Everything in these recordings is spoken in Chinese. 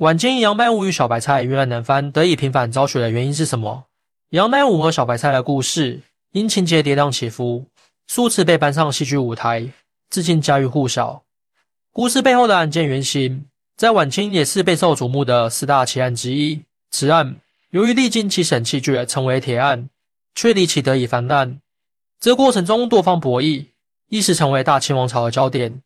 晚间杨白武与小白菜遇难难翻，得以平反昭雪的原因是什么？杨白武和小白菜的故事因情节跌宕起伏，数次被搬上戏剧舞台，至今家喻户晓。故事背后的案件原型，在晚清也是备受瞩目的四大奇案之一。此案由于历经七审七决，成为铁案，却离奇得以翻案。这过程中多方博弈，一时成为大清王朝的焦点。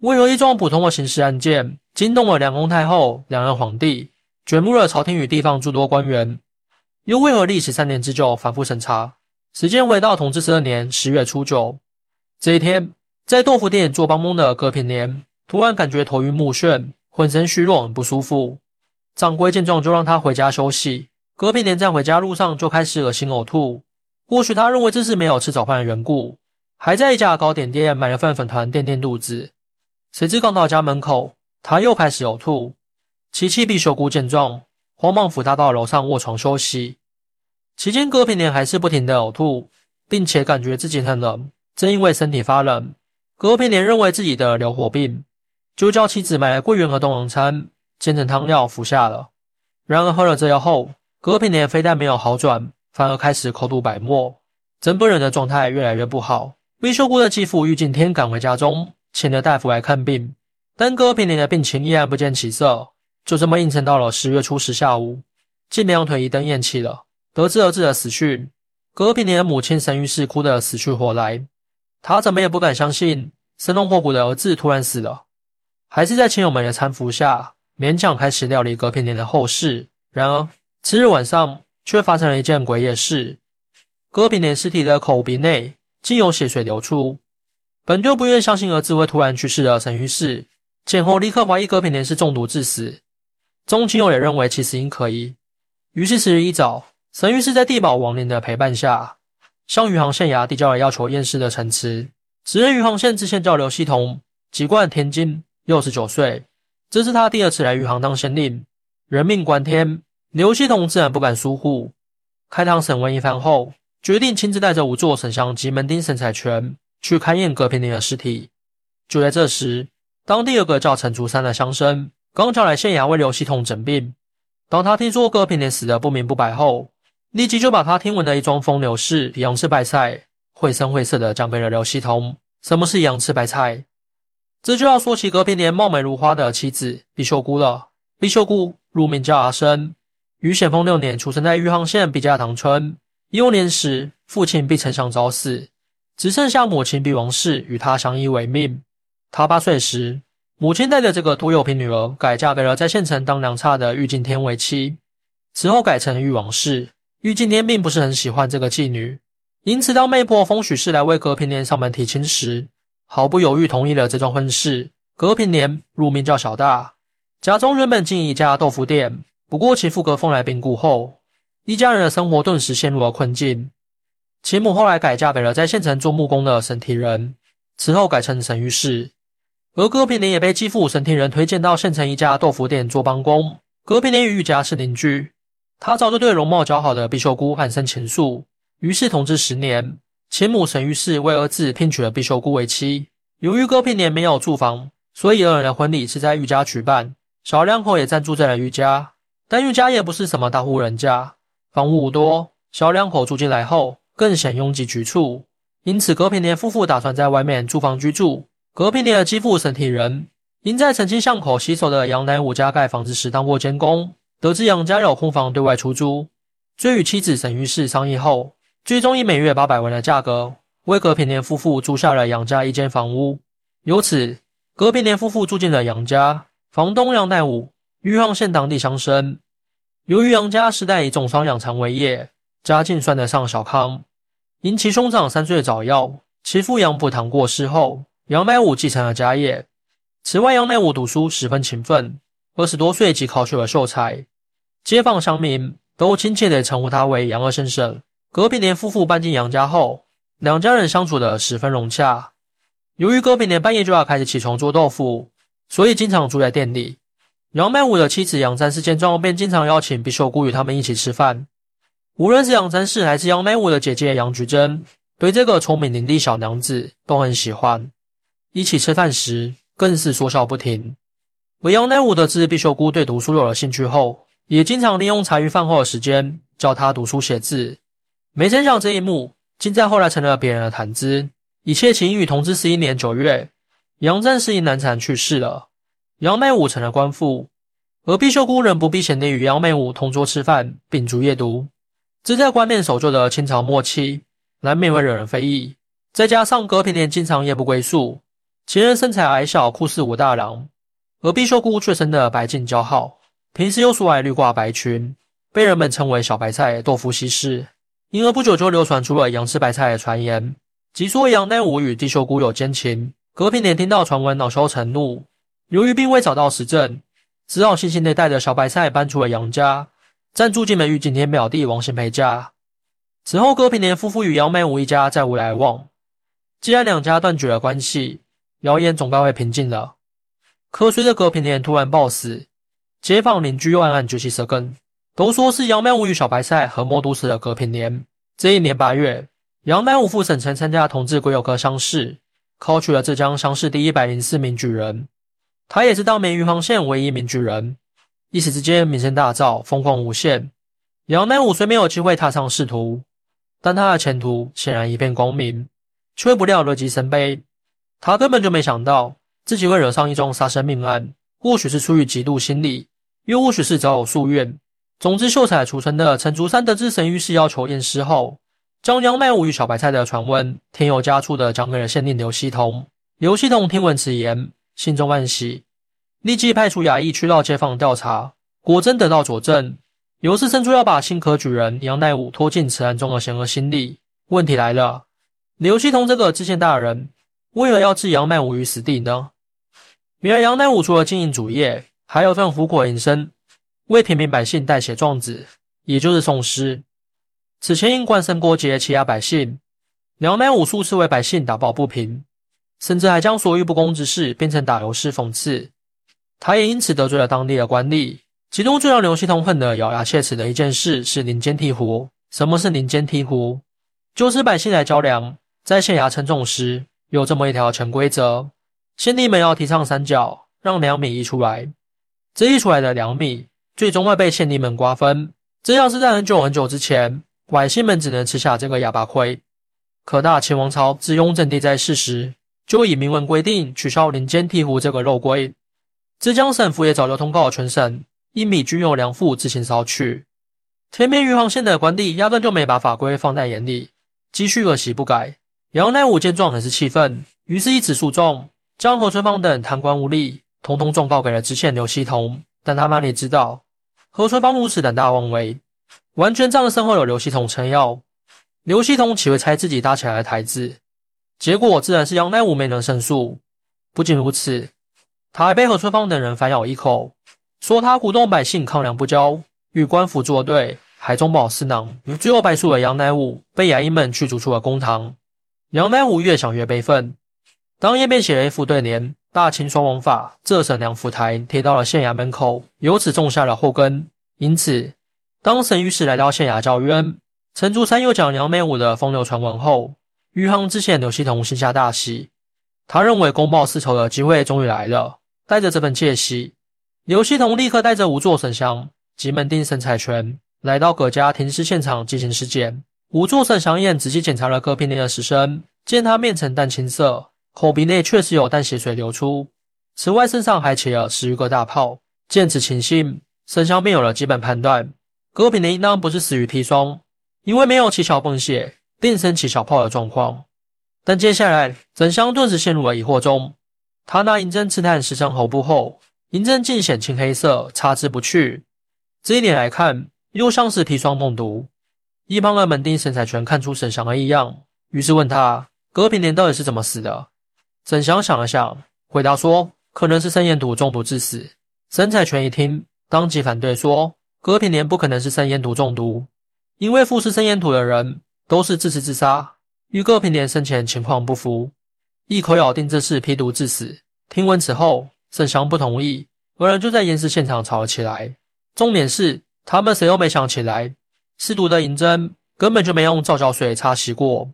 为何一桩普通的刑事案件惊动了梁公太后、两任皇帝，卷入了朝廷与地方诸多官员？又为何历时三年之久，反复审查？时间回到同治十二年十月初九这一天，在豆腐店做帮工的葛平年。突然感觉头晕目眩，浑身虚弱，很不舒服。掌柜见状就让他回家休息。葛平年在回家路上就开始恶心呕吐，或许他认为这是没有吃早饭的缘故，还在一家糕点店买了份粉团垫垫肚子。谁知刚到家门口，他又开始呕吐。琪琪必秀姑见状，慌忙扶他到楼上卧床休息。期间，隔壁年还是不停的呕吐，并且感觉自己很冷，正因为身体发冷，隔壁年认为自己的流火病。就叫妻子买来桂圆和冬黄参煎成汤药服下了。然而喝了这药后，葛平年非但没有好转，反而开始口吐白沫，整个人的状态越来越不好。魏秀姑的继父玉敬天赶回家中，请了大夫来看病，但葛平年的病情依然不见起色。就这么硬撑到了十月初十下午，竟两腿一蹬咽气了。得知儿子的死讯，葛平年的母亲神玉氏哭得死去活来，她怎么也不敢相信生龙活虎的儿子突然死了。还是在亲友们的搀扶下，勉强开始料理隔片年的后事。然而，次日晚上却发生了一件诡异事：隔片年尸体的口鼻内竟有血水流出。本就不愿相信儿子会突然去世的沈玉氏，见后立刻怀疑葛平年是中毒致死。众亲友也认为其死因可疑。于是，次日一早，沈玉氏在地保王年的陪伴下，向余杭县衙递交了要求验尸的陈词。时任余杭县知县叫刘希同，籍贯天津。六十九岁，这是他第二次来余杭当县令，人命关天，刘希同自然不敢疏忽。开堂审问一番后，决定亲自带着五座丞相及门丁沈彩全去勘验葛平林的尸体。就在这时，当地有个叫陈竹山的乡绅刚叫来县衙为刘希同诊病。当他听说葛平年死得不明不白后，立即就把他听闻的一桩风流事——杨吃白菜，绘声绘色的讲给了刘希同。什么是杨吃白菜？这就要说起隔壁年貌美如花的妻子毕秀姑了。毕秀姑乳名叫阿生，于咸丰六年出生在余杭县毕家塘村。幼年时，父亲毕丞相早死，只剩下母亲毕王氏与他相依为命。他八岁时，母亲带着这个拖油瓶女儿改嫁给了在县城当粮差的玉敬天为妻，此后改成玉王氏。玉敬天并不是很喜欢这个妓女，因此当媒婆风许氏来为隔壁年上门提亲时，毫不犹豫同意了这桩婚事。隔平年入名叫小大，家中原本经营一家豆腐店，不过其父隔风来病故后，一家人的生活顿时陷入了困境。其母后来改嫁给了在县城做木工的沈提人，此后改成沈玉氏。而哥平年也被继父沈提人推荐到县城一家豆腐店做帮工。哥平年与玉家是邻居，他早就对容貌姣好的毕秀姑暗生情愫，于是同治十年。其母沈玉氏为儿子聘娶了毕秀姑为妻。由于哥平年没有住房，所以二人的婚礼是在玉家举办。小两口也暂住在了玉家，但玉家也不是什么大户人家，房屋不多。小两口住进来后，更显拥挤局促。因此，隔壁年夫妇打算在外面租房居住。隔壁年的继父沈体仁，因在曾经巷口洗手的杨乃武家盖房子时当过监工，得知杨家有空房对外出租，就与妻子沈玉氏商议后。最终以每月八百文的价格，为葛平年夫妇租下了杨家一间房屋。由此，葛平年夫妇住进了杨家。房东杨乃武，余杭县当地乡绅。由于杨家世代以种桑养蚕为业，家境算得上小康。因其兄长三岁早夭，其父杨普堂过世后，杨乃武继承了家业。此外，杨乃武读书十分勤奋，二十多岁即考取了秀才，街坊乡民都亲切地称呼他为杨二先生。隔壁年夫妇搬进杨家后，两家人相处得十分融洽。由于隔壁年半夜就要开始起床做豆腐，所以经常住在店里。杨乃武的妻子杨占氏见状，便经常邀请毕秀姑与他们一起吃饭。无论是杨占氏还是杨梅武的姐姐杨菊珍，对这个聪明伶俐小娘子都很喜欢。一起吃饭时，更是说笑不停。而杨乃武得知毕秀姑对读书有了兴趣后，也经常利用茶余饭后的时间教她读书写字。没成想这一幕，竟在后来成了别人的谈资。一切起因于同治十一年九月，杨战士因难产去世了，杨梅武成了官妇，而毕秀姑仍不避嫌地与杨梅武同桌吃饭，秉烛夜读。这在官面守旧的清朝末期，难免会惹人非议。再加上葛平年经常夜不归宿，其人身材矮小，酷似武大郎，而必修姑却生得白净姣好，平时又素爱绿褂白裙，被人们称为小白菜、豆腐西施。因而不久就流传出了杨氏白菜的传言，即说杨乃武与地秀姑有奸情。葛平年听到传闻，恼羞成怒，由于并未找到实证，只好悻悻地带着小白菜搬出了杨家，暂住进门与景天表弟王贤培家。此后，葛平年夫妇与杨乃武一家再无来往。既然两家断绝了关系，谣言总该会平静了。可随着葛平年突然暴死，街坊邻居又暗暗揪起舌根，都说是杨乃武与小白菜合谋毒死了葛平年。这一年八月，杨乃武赴省城参加同治癸酉科乡试，考取了浙江乡试第一百零四名举人。他也是当年余杭县唯一名举人，一时之间名声大噪，风光无限。杨乃武虽没有机会踏上仕途，但他的前途显然一片光明。却不料乐极生悲，他根本就没想到自己会惹上一宗杀生命案，或许是出于嫉妒心理，又或许是早有夙愿。总之，秀才出身的陈竹山得知神谕是要求验尸后，将杨乃武与小白菜的传闻添油加醋的讲给了县令刘希同。刘希同听闻此言，心中暗喜，立即派出衙役去到街坊调查，果真得到佐证，刘氏胜出要把新科举人杨乃武拖进此案中的险恶心理。问题来了。刘希同这个知县大人，为何要置杨乃武于死地呢？原来杨乃武除了经营主业，还有份苦口营生，为平民百姓代写状纸，也就是宋诗。此前因官绅过节欺压百姓，杨乃武数次为百姓打抱不平，甚至还将所遇不公之事变成打油诗讽刺。他也因此得罪了当地的官吏。其中最让刘希同恨得咬牙切齿的一件事是林间梯湖。什么是林间梯湖？就是百姓来交粮。在县衙称重时，有这么一条潜规则：县吏们要提倡三角，让粮米溢出来。这溢出来的粮米，最终会被县吏们瓜分。这要是在很久很久之前，百姓们只能吃下这个哑巴亏。可大清王朝自雍正帝在世时，就以明文规定取消林间替湖这个肉规。浙江省府也早就通告全省，一米均有粮赋自行烧去。天边余杭县的官吏压根就没把法规放在眼里，继续恶习不改。杨乃武见状很是气愤，于是以此诉状，将何春芳等贪官污吏统统状告给了知县刘希同。但他哪里知道，何春芳如此胆大妄为，完全仗着身后有刘希同撑腰。刘希同岂会猜自己搭起来的台子？结果自然是杨乃武没能胜诉。不仅如此，他还被何春芳等人反咬一口，说他鼓动百姓抗粮不交，与官府作对，还中饱私囊。最后败诉的杨乃武被衙役们驱逐出了公堂。杨乃武越想越悲愤，当夜便写了一副对联：“大清双王法，浙省两府台”，贴到了县衙门口，由此种下了祸根。因此，当沈御史来到县衙叫冤，陈竹山又讲杨乃武的风流传闻后，余杭知县刘希同心下大喜，他认为公报私仇的机会终于来了。带着这份窃喜，刘希同立刻带着五座沈祥及门丁沈彩泉来到葛家停尸现场进行尸检。五座沈祥燕仔细检查了葛平林的尸身，见他面呈淡青色，口鼻内确实有淡血水流出。此外，身上还起了十余个大泡。见此情形，沈祥便有了基本判断：葛平林应当不是死于砒霜，因为没有起小崩血，定生起小泡的状况。但接下来，沈祥顿时陷入了疑惑中。他拿银针刺探尸身喉部后，银针尽显青黑色，插之不去。这一点来看，又像是砒霜中毒。一旁的门丁沈彩泉看出沈祥的异样，于是问他：“葛平年到底是怎么死的？”沈祥想了想，回答说：“可能是生烟毒中毒致死。”沈彩泉一听，当即反对说：“葛平年不可能是生烟毒中毒，因为服食生烟毒的人都是自食自杀，与葛平年生前情况不符，一口咬定这是批毒致死。”听闻此后，沈祥不同意，二人就在验尸现场吵了起来。重点是，他们谁都没想起来。试毒的银针根本就没用皂角水擦洗过。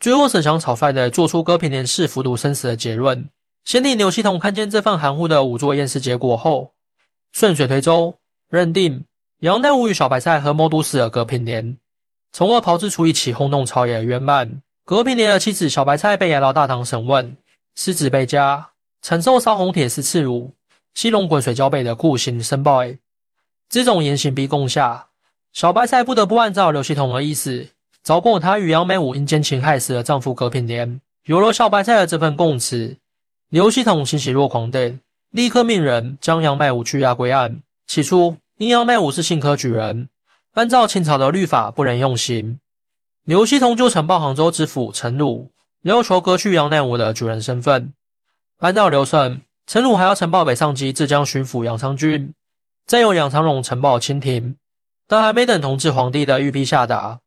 最后，沈祥草率的做出葛平年是服毒生死的结论，先帝刘希同看见这份含糊的仵作验尸结果后，顺水推舟，认定杨乃武与小白菜合谋毒死了葛平莲，从而炮制出一起轰动朝野的冤案。葛平莲的妻子小白菜被押到大堂审问，失子被枷，承受烧红铁丝刺辱、西龙滚水浇背的酷刑申报。这种严刑逼供下，小白菜不得不按照刘希同的意思，找供她与杨美武因奸情害死的丈夫葛平莲。有了小白菜的这份供词，刘希同欣喜若狂的立刻命人将杨美武拘押归案。起初，因杨美武是新科举人，按照清朝的律法不能用刑。刘希同就呈报杭州知府陈鲁，要求割去杨乃武的主人身份。按照流程，陈鲁还要呈报北上及浙江巡抚杨昌军。再由杨昌荣呈报清廷，但还没等同治皇帝的御批下达，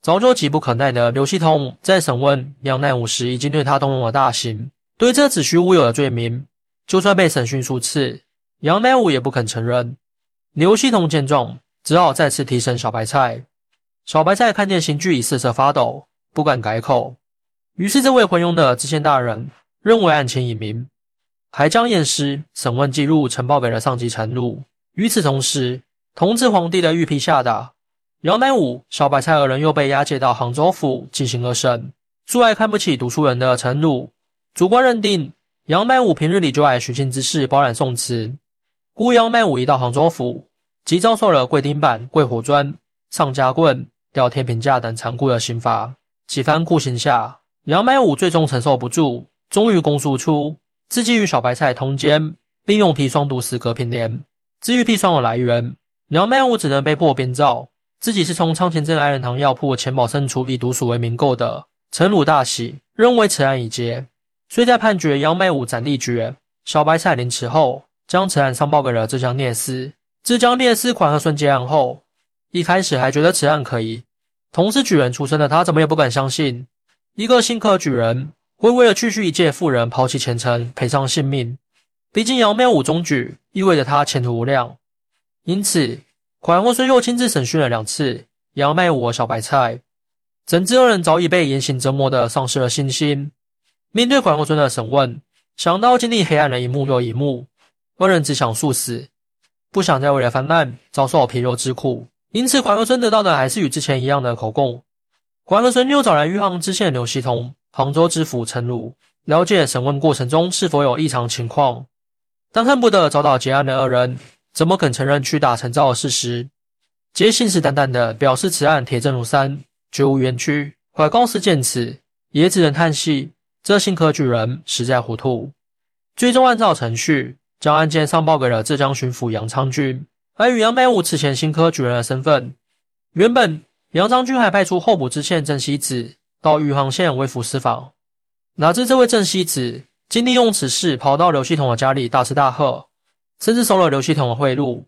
早就急不可耐的刘希同在审问杨乃武时，已经对他动用了大刑。对这子虚乌有的罪名，就算被审讯数次，杨乃武也不肯承认。刘希同见状，只好再次提审小白菜。小白菜看见刑具已瑟瑟发抖，不敢改口。于是，这位昏庸的知县大人认为案情已明，还将验尸审问记录呈报给了上级陈鲁。与此同时，同治皇帝的御批下达，杨乃武、小白菜二人又被押解到杭州府进行了审。素来看不起读书人的陈鲁，主观认定杨乃武平日里就爱寻衅滋事，包揽宋词，故杨乃武一到杭州府，即遭受了跪钉板、跪火砖、上夹棍、吊天平架等残酷的刑罚。几番酷刑下，杨乃武最终承受不住，终于供述出自己与小白菜通奸，并用砒霜毒死葛平莲。至于砒霜的来源，杨美武只能被迫编造自己是从昌前镇爱仁堂药铺钱宝生处以毒鼠为名购的。陈鲁大喜，认为此案已结，遂在判决杨美武斩立决，小白菜凌迟后，将此案上报给了浙江聂司。浙江聂司款和顺结案后，一开始还觉得此案可疑，同是举人出身的他，怎么也不敢相信一个新科举人会为了区区一介妇人抛弃前程，赔上性命。毕竟杨美武中举，意味着他前途无量，因此款和顺又亲自审讯了两次杨美武和小白菜。整治二人早已被严刑折磨的丧失了信心。面对款和顺的审问，想到经历黑暗的一幕又一幕，二人只想速死，不想再为了翻案遭受皮肉之苦。因此，款和顺得到的还是与之前一样的口供。款和顺又找来余杭知县刘希同、杭州知府陈鲁，了解审问过程中是否有异常情况。但恨不得早早结案的二人，怎么肯承认屈打成招的事实？皆信誓旦旦地表示此案铁证如山，绝无冤屈。怀高士见此，也只能叹息：这新科举人实在糊涂。最终按照程序，将案件上报给了浙江巡抚杨昌军。而与杨百武此前新科举人的身份，原本杨昌军还派出候补知县郑希子到余杭县微服私访，哪知这位郑希子。竟利用此事跑到刘系统的家里大吃大喝，甚至收了刘系统的贿赂，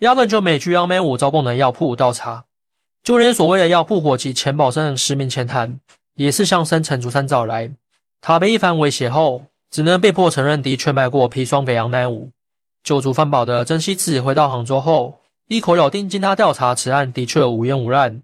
压根就没去杨美武招供的药铺调查，就连所谓的药铺伙计钱宝生实名前谈，也是向生陈竹山找来。他被一番威胁后，只能被迫承认的确卖过砒霜给杨乃武。救主饭饱的曾希子回到杭州后，一口咬定经他调查，此案的确无烟无案。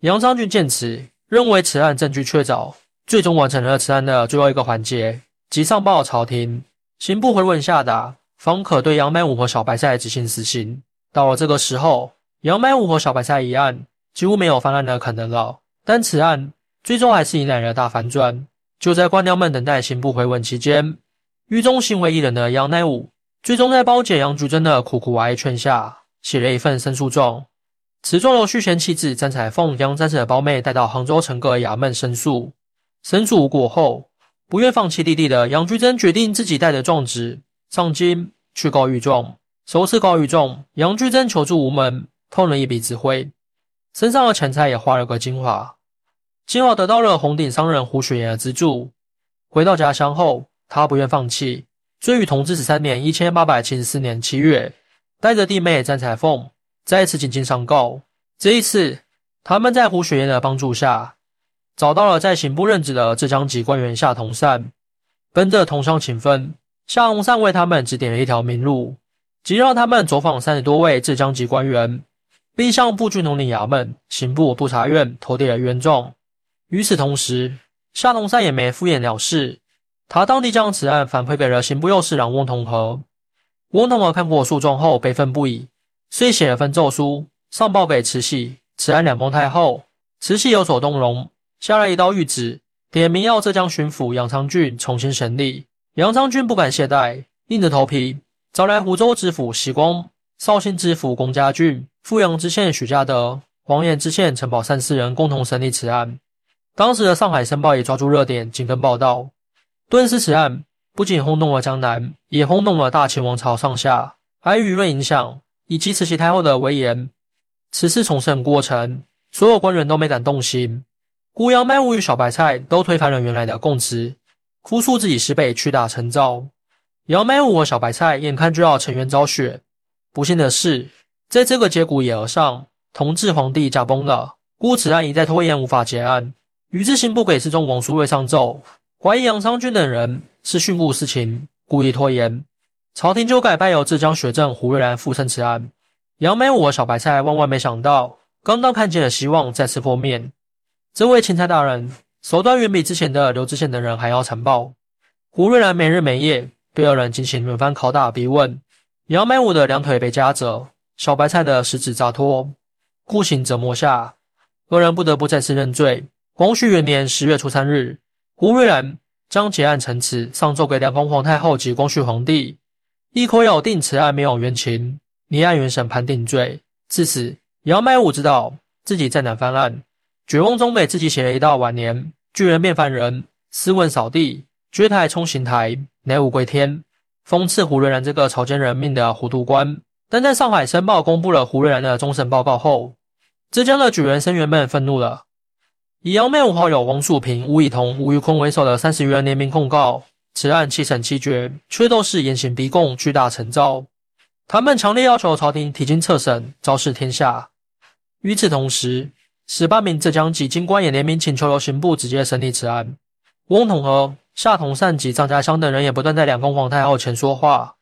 杨昌俊见此，认为此案证据确凿，最终完成了此案的最后一个环节。即上报朝廷，刑部回文下达，方可对杨美武和小白菜执行死刑。到了这个时候，杨美武和小白菜一案几乎没有翻案的可能了。但此案最终还是迎来了大反转。就在官僚们等待刑部回文期间，狱中行为艺人的杨乃武，最终在包姐杨菊珍的苦苦哀劝下，写了一份申诉状。此状由续贤妻子张彩凤、杨战士的胞妹带到杭州城各衙门申诉。申诉无果后。不愿放弃弟弟的杨菊贞决定自己带着状纸上京去告御状。首次告御状，杨菊贞求助无门，痛了一笔纸灰，身上的钱财也花了个精华。幸好得到了红顶商人胡雪岩的资助。回到家乡后，他不愿放弃，追于同治十三年（一千八百七十四年）七月，带着弟妹詹彩凤再次进京上告。这一次，他们在胡雪岩的帮助下。找到了在刑部任职的浙江籍官员夏同善，本着同乡情分，夏同善为他们指点了一条明路，即让他们走访三十多位浙江籍官员，并向步军统领衙门、刑部督察院投递了冤状。与此同时，夏同善也没敷衍了事，他当地将此案反馈给了刑部右侍郎翁同和。翁同和看过诉状后悲愤不已，遂写了份奏书上报给慈禧。此案两封太后，慈禧有所动容，下了一道谕旨，点名要浙江巡抚杨昌俊重新审理。杨昌俊不敢懈怠，硬着头皮找来湖州知府习光、绍兴知府龚家俊、富阳知县许家德、黄岩知县陈宝善四人共同审理此案。当时的《上海申报》也抓住热点，紧跟报道。顿时，此案不仅轰动了江南，也轰动了大清王朝上下。碍舆论影响以及慈禧太后的威严，此次重审过程，所有官员都没敢动心。孤杨麦武与小白菜都推翻了原来的供词，哭诉自己是被屈打成招。杨麦武和小白菜眼看就要沉冤昭雪，不幸的是，在这个节骨眼上，同治皇帝驾崩了，故此案一再拖延，无法结案。于是刑部给事中王书未上奏。怀疑杨昌俊等人是训诂私情，故意拖延，朝廷就改派由浙江学政胡瑞兰复审此案。杨梅武和小白菜万万没想到，刚刚看见了希望再次破灭。这位钦差大人手段远比之前的刘知县等人还要残暴。胡瑞兰没日没夜对二人进行轮番拷打逼问，杨梅武的两腿被夹着，小白菜的食指扎脱，酷刑折磨下，二人不得不再次认罪。光绪元年十月初三日。胡瑞然将结案陈词上奏给两宫皇太后及光绪皇帝，一口咬定此案没有冤情，拟按原审判定罪。自此，杨迈武知道自己再难翻案，绝望中给自己写了一道晚年：巨人变凡人，斯文扫地，绝台冲刑台，乃武归天。讽刺胡瑞然这个草菅人命的糊涂官。但在上海申报公布了胡瑞然的终审报告后，浙江的举人生员们愤怒了。以杨梅五号友王树平、吴以彤、吴玉坤为首的三十余人联名控告此案七审七决，却都是严刑逼供、巨大成招。他们强烈要求朝廷提经册审，昭示天下。与此同时，十八名浙江籍京官也联名请求由刑部直接审理此案。翁同和、夏同善及张家香等人也不断在两宫皇太后前说话，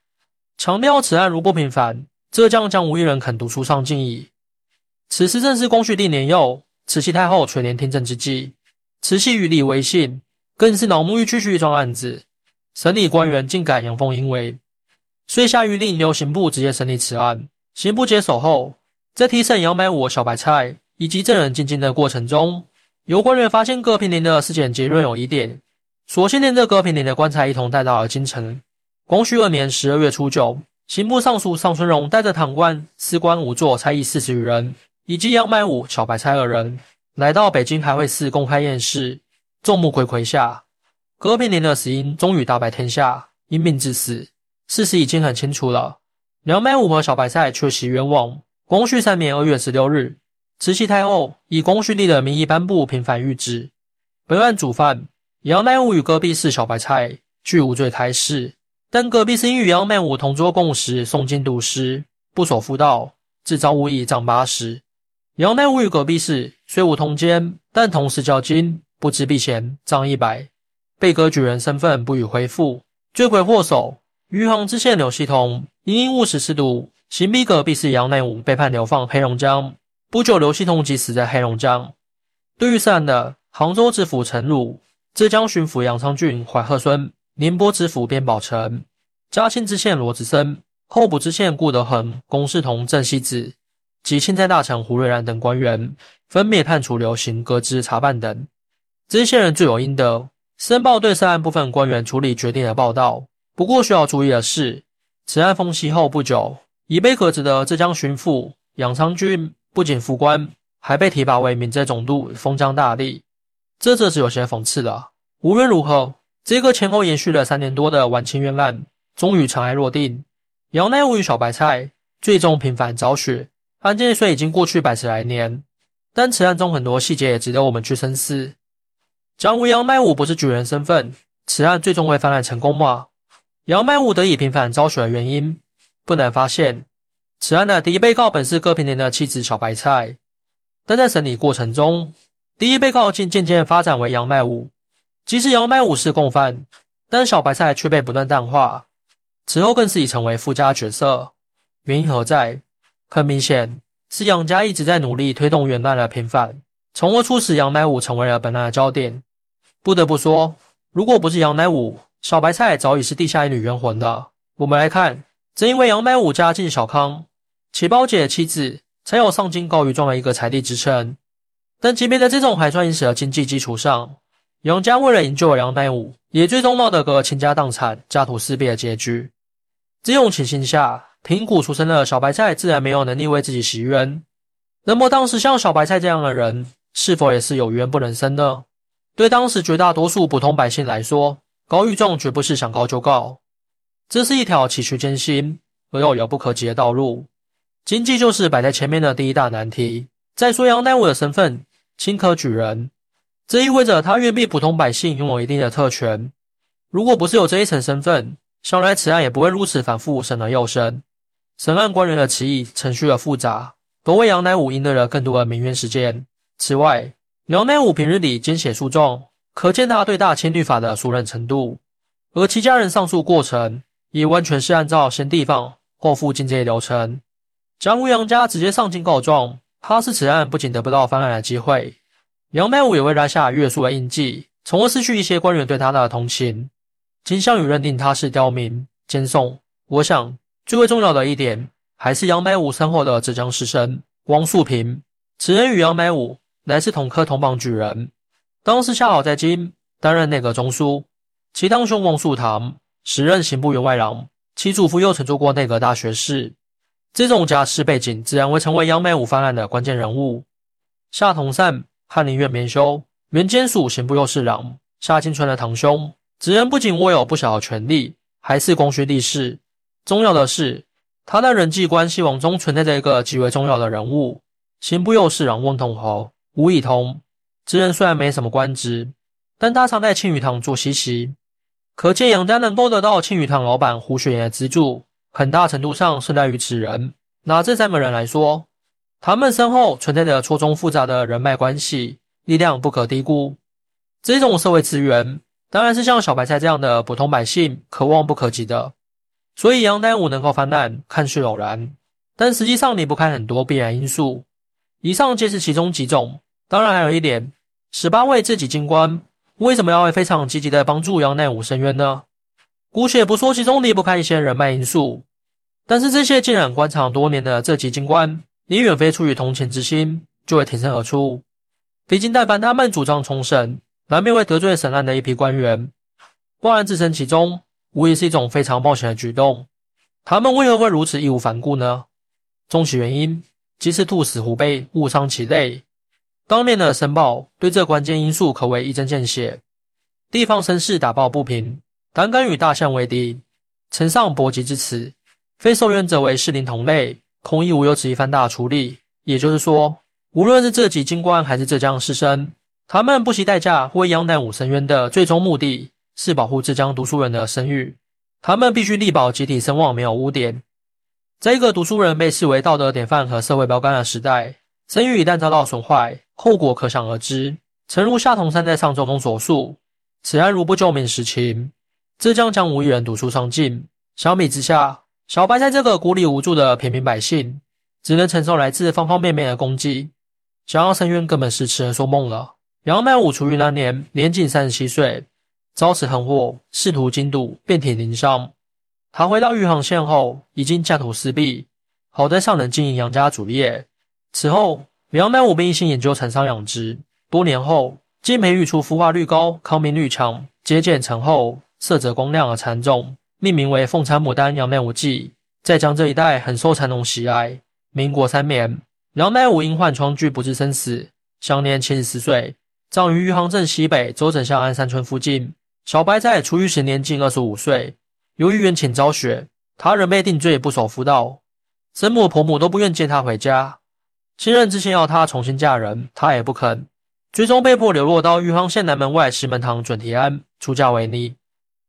强调此案如不平反，浙江将无一人肯读书上进矣。此时正是光绪帝年幼。慈禧太后垂帘听政之际，慈禧与李维信更是恼目欲去一桩案子，审理官员竟敢阳奉阴违，遂下谕令由刑部直接审理此案。刑部接手后，在提审杨百武、小白菜以及证人进京的过程中，有官员发现葛平林的尸检结论有疑点，索性连着葛平林的棺材一同带到了京城。光绪二年十二月初九，刑部尚书尚春荣带着堂官、司官仵作差役四十余人。以及杨百武、小白菜二人来到北京开会寺公开验尸，众目睽睽下，葛平林的死因终于大白天下，因病致死。事实已经很清楚了，杨百武和小白菜却袭冤枉。光绪三年二月十六日，慈禧太后以光绪帝的名义颁布平反谕旨，本案主犯杨百武与隔壁氏小白菜俱无罪开释，但隔壁氏因与杨百武同桌共食，诵经读诗，不守妇道，自招无以杖八十。杨乃武与隔壁氏虽无通奸，但同时较金，不知避嫌，杖一百，被革举人身份不予恢复。罪魁祸首余杭知县刘希同因因误使私毒，刑逼隔壁氏杨乃武被判流放黑龙江。不久，刘希同即死在黑龙江。对于涉案的杭州知府陈汝、浙江巡抚杨昌俊、怀鹤孙、宁波知府边宝成、嘉兴知县罗子森、候补知县顾德恒、龚世同、郑希子。及钦差大臣胡瑞然等官员分别判处流刑、革职、查办等。这些人罪有应得。申报对涉案部分官员处理决定的报道。不过需要注意的是，此案封息后不久，已被革职的浙江巡抚杨昌俊不仅复官，还被提拔为闽浙总督，封疆大吏。这则是有些讽刺的。无论如何，这个前后延续了三年多的晚清冤案，终于尘埃落定。杨乃武与小白菜最终平反昭雪。案件虽已经过去百十来年，但此案中很多细节也值得我们去深思。假如杨麦武不是举人身份，此案最终会翻案成功吗？杨麦武得以平反昭雪的原因，不难发现，此案的第一被告本是葛平年的妻子小白菜，但在审理过程中，第一被告竟渐渐发展为杨麦武。即使杨麦武是共犯，但小白菜却被不断淡化，此后更是已成为附加角色。原因何在？很明显，是杨家一直在努力推动元旦的平反，从而促使杨乃武成为了本案的焦点。不得不说，如果不是杨乃武小白菜早已是地下一女冤魂了。我们来看，正因为杨乃武家境小康，且包姐的妻子才有上京高于状的一个财力支撑。但即便在这种还算殷实的经济基础上，杨家为了营救杨乃武，也最终闹得个倾家荡产、家徒四壁的结局。这种情形下，贫苦出身的小白菜自然没有能力为自己洗冤。那么，当时像小白菜这样的人，是否也是有冤不能伸呢？对当时绝大多数普通百姓来说，高玉仲绝不是想告就告，这是一条崎岖艰辛而又遥不可及的道路。经济就是摆在前面的第一大难题。再说杨乃武的身份，清科举人，这意味着他远比普通百姓拥有一定的特权。如果不是有这一层身份，想来此案也不会如此反复审了又审。审案官员的歧义程序的复杂。都为杨乃武赢得了更多的民怨时间。此外，杨乃武平日里兼写诉状，可见他对大清律法的熟稔程度。而其家人上诉过程也完全是按照先地方后复进这些流程。将吴杨家直接上京告状，他是此案不仅得不到翻案的机会，杨乃武也会拉下约束的印记，从而失去一些官员对他的同情。金项羽认定他是刁民奸宋。我想最为重要的一点。还是杨百武身后的浙江师生汪素平，此人与杨百武乃是同科同榜举人，当时恰好在京担任内阁中书。其堂兄汪素堂时任刑部员外郎，其祖父又曾做过内阁大学士。这种家世背景，自然会成为杨百武翻案的关键人物。夏同善，翰林院编修，原监署刑部右侍郎。夏清川的堂兄，此人不仅握有不小的权力，还是公勋力士。重要的是。他的人际关系网中存在着一个极为重要的人物，刑部右侍郎翁同侯吴以通。此人虽然没什么官职，但他常在庆余堂做西席，可见杨家能够得到庆余堂老板胡雪岩的资助，很大程度上是赖于此人。拿这三个人来说，他们身后存在着错综复杂的人脉关系，力量不可低估。这种社会资源，当然是像小白菜这样的普通百姓可望不可及的。所以杨乃武能够翻案，看似偶然，但实际上离不开很多必然因素。以上皆是其中几种。当然还有一点，十八位自己京官为什么要非常积极的帮助杨乃武申冤呢？姑且不说其中离不开一些人脉因素，但是这些浸染官场多年的这级京官，你远非出于同情之心就会挺身而出。毕竟但凡他们主张重审，难免会得罪审案的一批官员，不然置身其中。无疑是一种非常冒险的举动。他们为何会如此义无反顾呢？终其原因，即是兔死狐悲，误伤其类。当面的申报对这关键因素可谓一针见血。地方绅士打抱不平，胆敢与大象为敌，呈上搏击之词，非受冤者为士林同类，恐亦无有此一番大处理。也就是说，无论是这级京官还是浙江士绅，他们不惜代价为杨乃武申冤的最终目的。是保护浙江读书人的声誉，他们必须力保集体声望没有污点。在一个读书人被视为道德典范和社会标杆的时代，声誉一旦遭到损坏，后果可想而知。诚如夏同山在上奏中所述，此案如不救命实情，浙江将无一人读书上进。相比之下，小白菜这个孤立无助的平民百姓，只能承受来自方方面面的攻击，想要申冤根本是痴人说梦了。杨乃武处于那年年仅三十七岁。遭此横祸，仕途经度遍体鳞伤。他回到余杭县后，已经家徒四壁，好在尚能经营杨家主业。此后，杨乃武便一心研究蚕桑养殖。多年后，竟培育出孵化率高、抗病率强、结茧成厚、色泽光亮的蚕种，命名为凤蚕牡丹杨乃武记。在江浙一带很受蚕农喜爱。民国三年，杨乃武因患疮疽不治身死，享年七十四岁，葬于余杭镇西北周整巷安山村附近。小白菜出狱时年仅二十五岁，由于冤情昭雪，他仍被定罪不守妇道。生母婆母都不愿接他回家，亲人之前要他重新嫁人，他也不肯，最终被迫流落到玉皇县南门外石门堂准提庵出家为尼，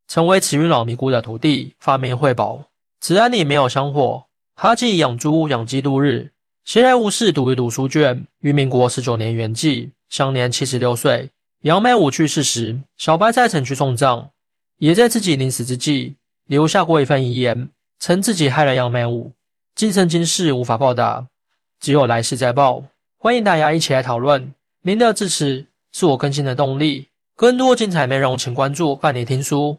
成为慈云老尼姑的徒弟，发明慧宝。此庵里没有香火，他既养猪养鸡度日，闲来无事读一读书卷。于民国十九年圆寂，享年七十六岁。杨梅武去世时，小白菜曾去送葬，也在自己临死之际留下过一份遗言，称自己害了杨梅武，今生今世无法报答，只有来世再报。欢迎大家一起来讨论，您的支持是我更新的动力。更多精彩内容，请关注伴你听书。